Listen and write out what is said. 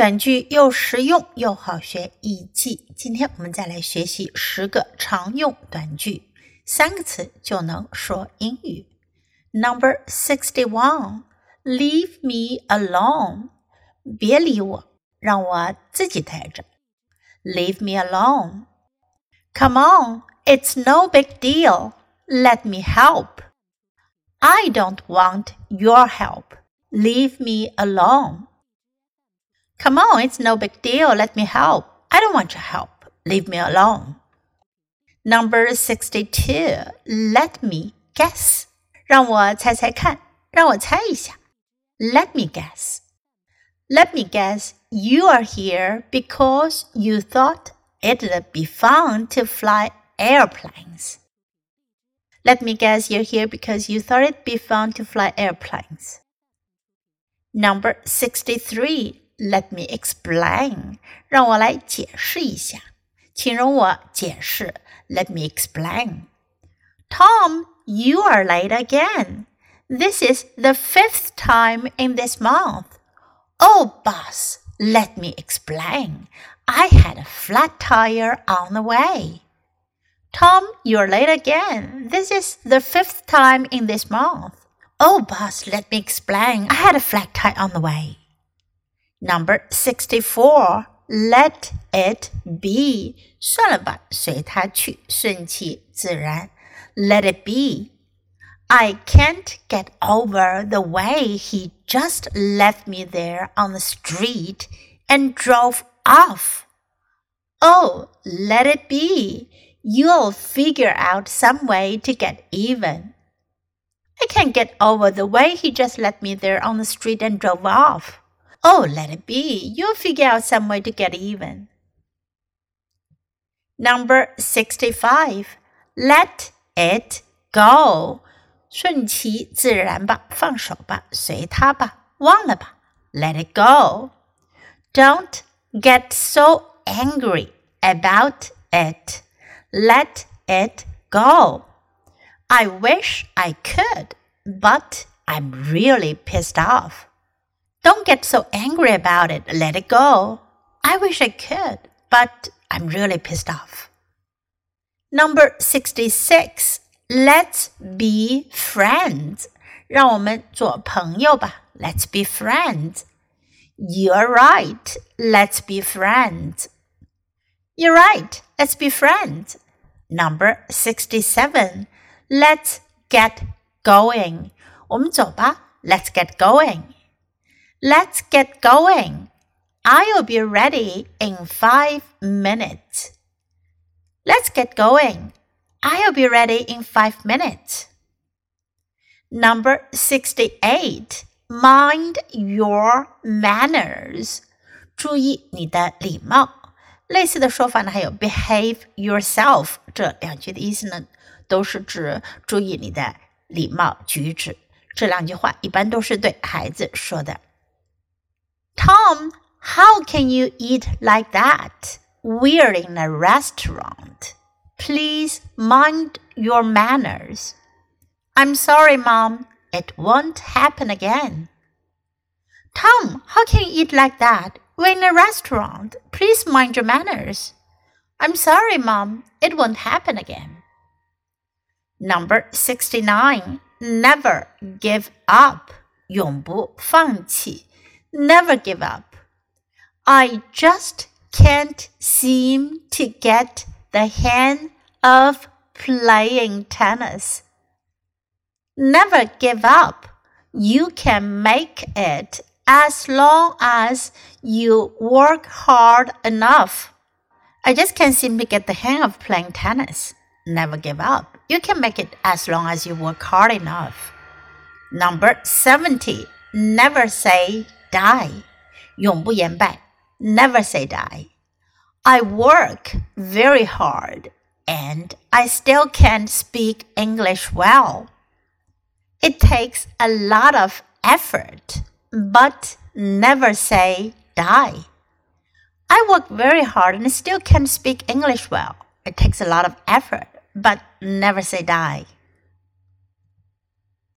短句又实用又好学易记。今天我们再来学习十个常用短句，三个词就能说英语。Number sixty-one, leave me alone. 别理我，让我自己待着。Leave me alone. Come on, it's no big deal. Let me help. I don't want your help. Leave me alone. Come on, it's no big deal. Let me help. I don't want your help. Leave me alone. Number 62. Let me guess. 让我猜猜看，让我猜一下。Let me guess. Let me guess you are here because you thought it'd be fun to fly airplanes. Let me guess you're here because you thought it'd be fun to fly airplanes. Number 63. Let me explain. 让我来解释一下，请容我解释。Let me explain. Tom, you are late again. This is the fifth time in this month. Oh, boss, let me explain. I had a flat tire on the way. Tom, you're late again. This is the fifth time in this month. Oh, boss, let me explain. I had a flat tire on the way. Number sixty-four. Let it be. 算了吧，随它去，顺其自然。Let it be. I can't get over the way he just left me there on the street and drove off. Oh, let it be. You'll figure out some way to get even. I can't get over the way he just left me there on the street and drove off. Oh, let it be. You'll figure out some way to get even. Number 65. Let it go. 顺其自然吧，放手吧，随它吧，忘了吧。Let it go. Don't get so angry about it. Let it go. I wish I could, but I'm really pissed off. Don't get so angry about it. Let it go. I wish I could, but I'm really pissed off. Number 66. Let's be friends. 让我们做朋友吧。Let's be friends. You're right. Let's be friends. You're right. Let's be friends. Number 67. Let's get going. 我们走吧。Let's get going. Let's get going. I'll be ready in five minutes. Let's get going. I'll be ready in five minutes. Number 68. Mind your manners. 注意你的礼貌。类似的说法呢，还有 behave yourself。这两句的意思呢，都是指注意你的礼貌举止。这两句话一般都是对孩子说的。 Tom, how can you eat like that? We're in a restaurant. Please mind your manners. I'm sorry, Mom. It won't happen again. Tom, how can you eat like that? We're in a restaurant. Please mind your manners. I'm sorry, Mom. It won't happen again. Number 69. Never give up. 永不放弃。 Never give up. I just can't seem to get the hang of playing tennis. Never give up. You can make it as long as you work hard enough. I just can't seem to get the hang of playing tennis. Never give up. You can make it as long as you work hard enough. Number 70. Never say die，永不言败，never say die. I work very hard and I still can't speak English well. It takes a lot of effort, but never say die. I work very hard and still can't speak English well. It takes a lot of effort, but never say die.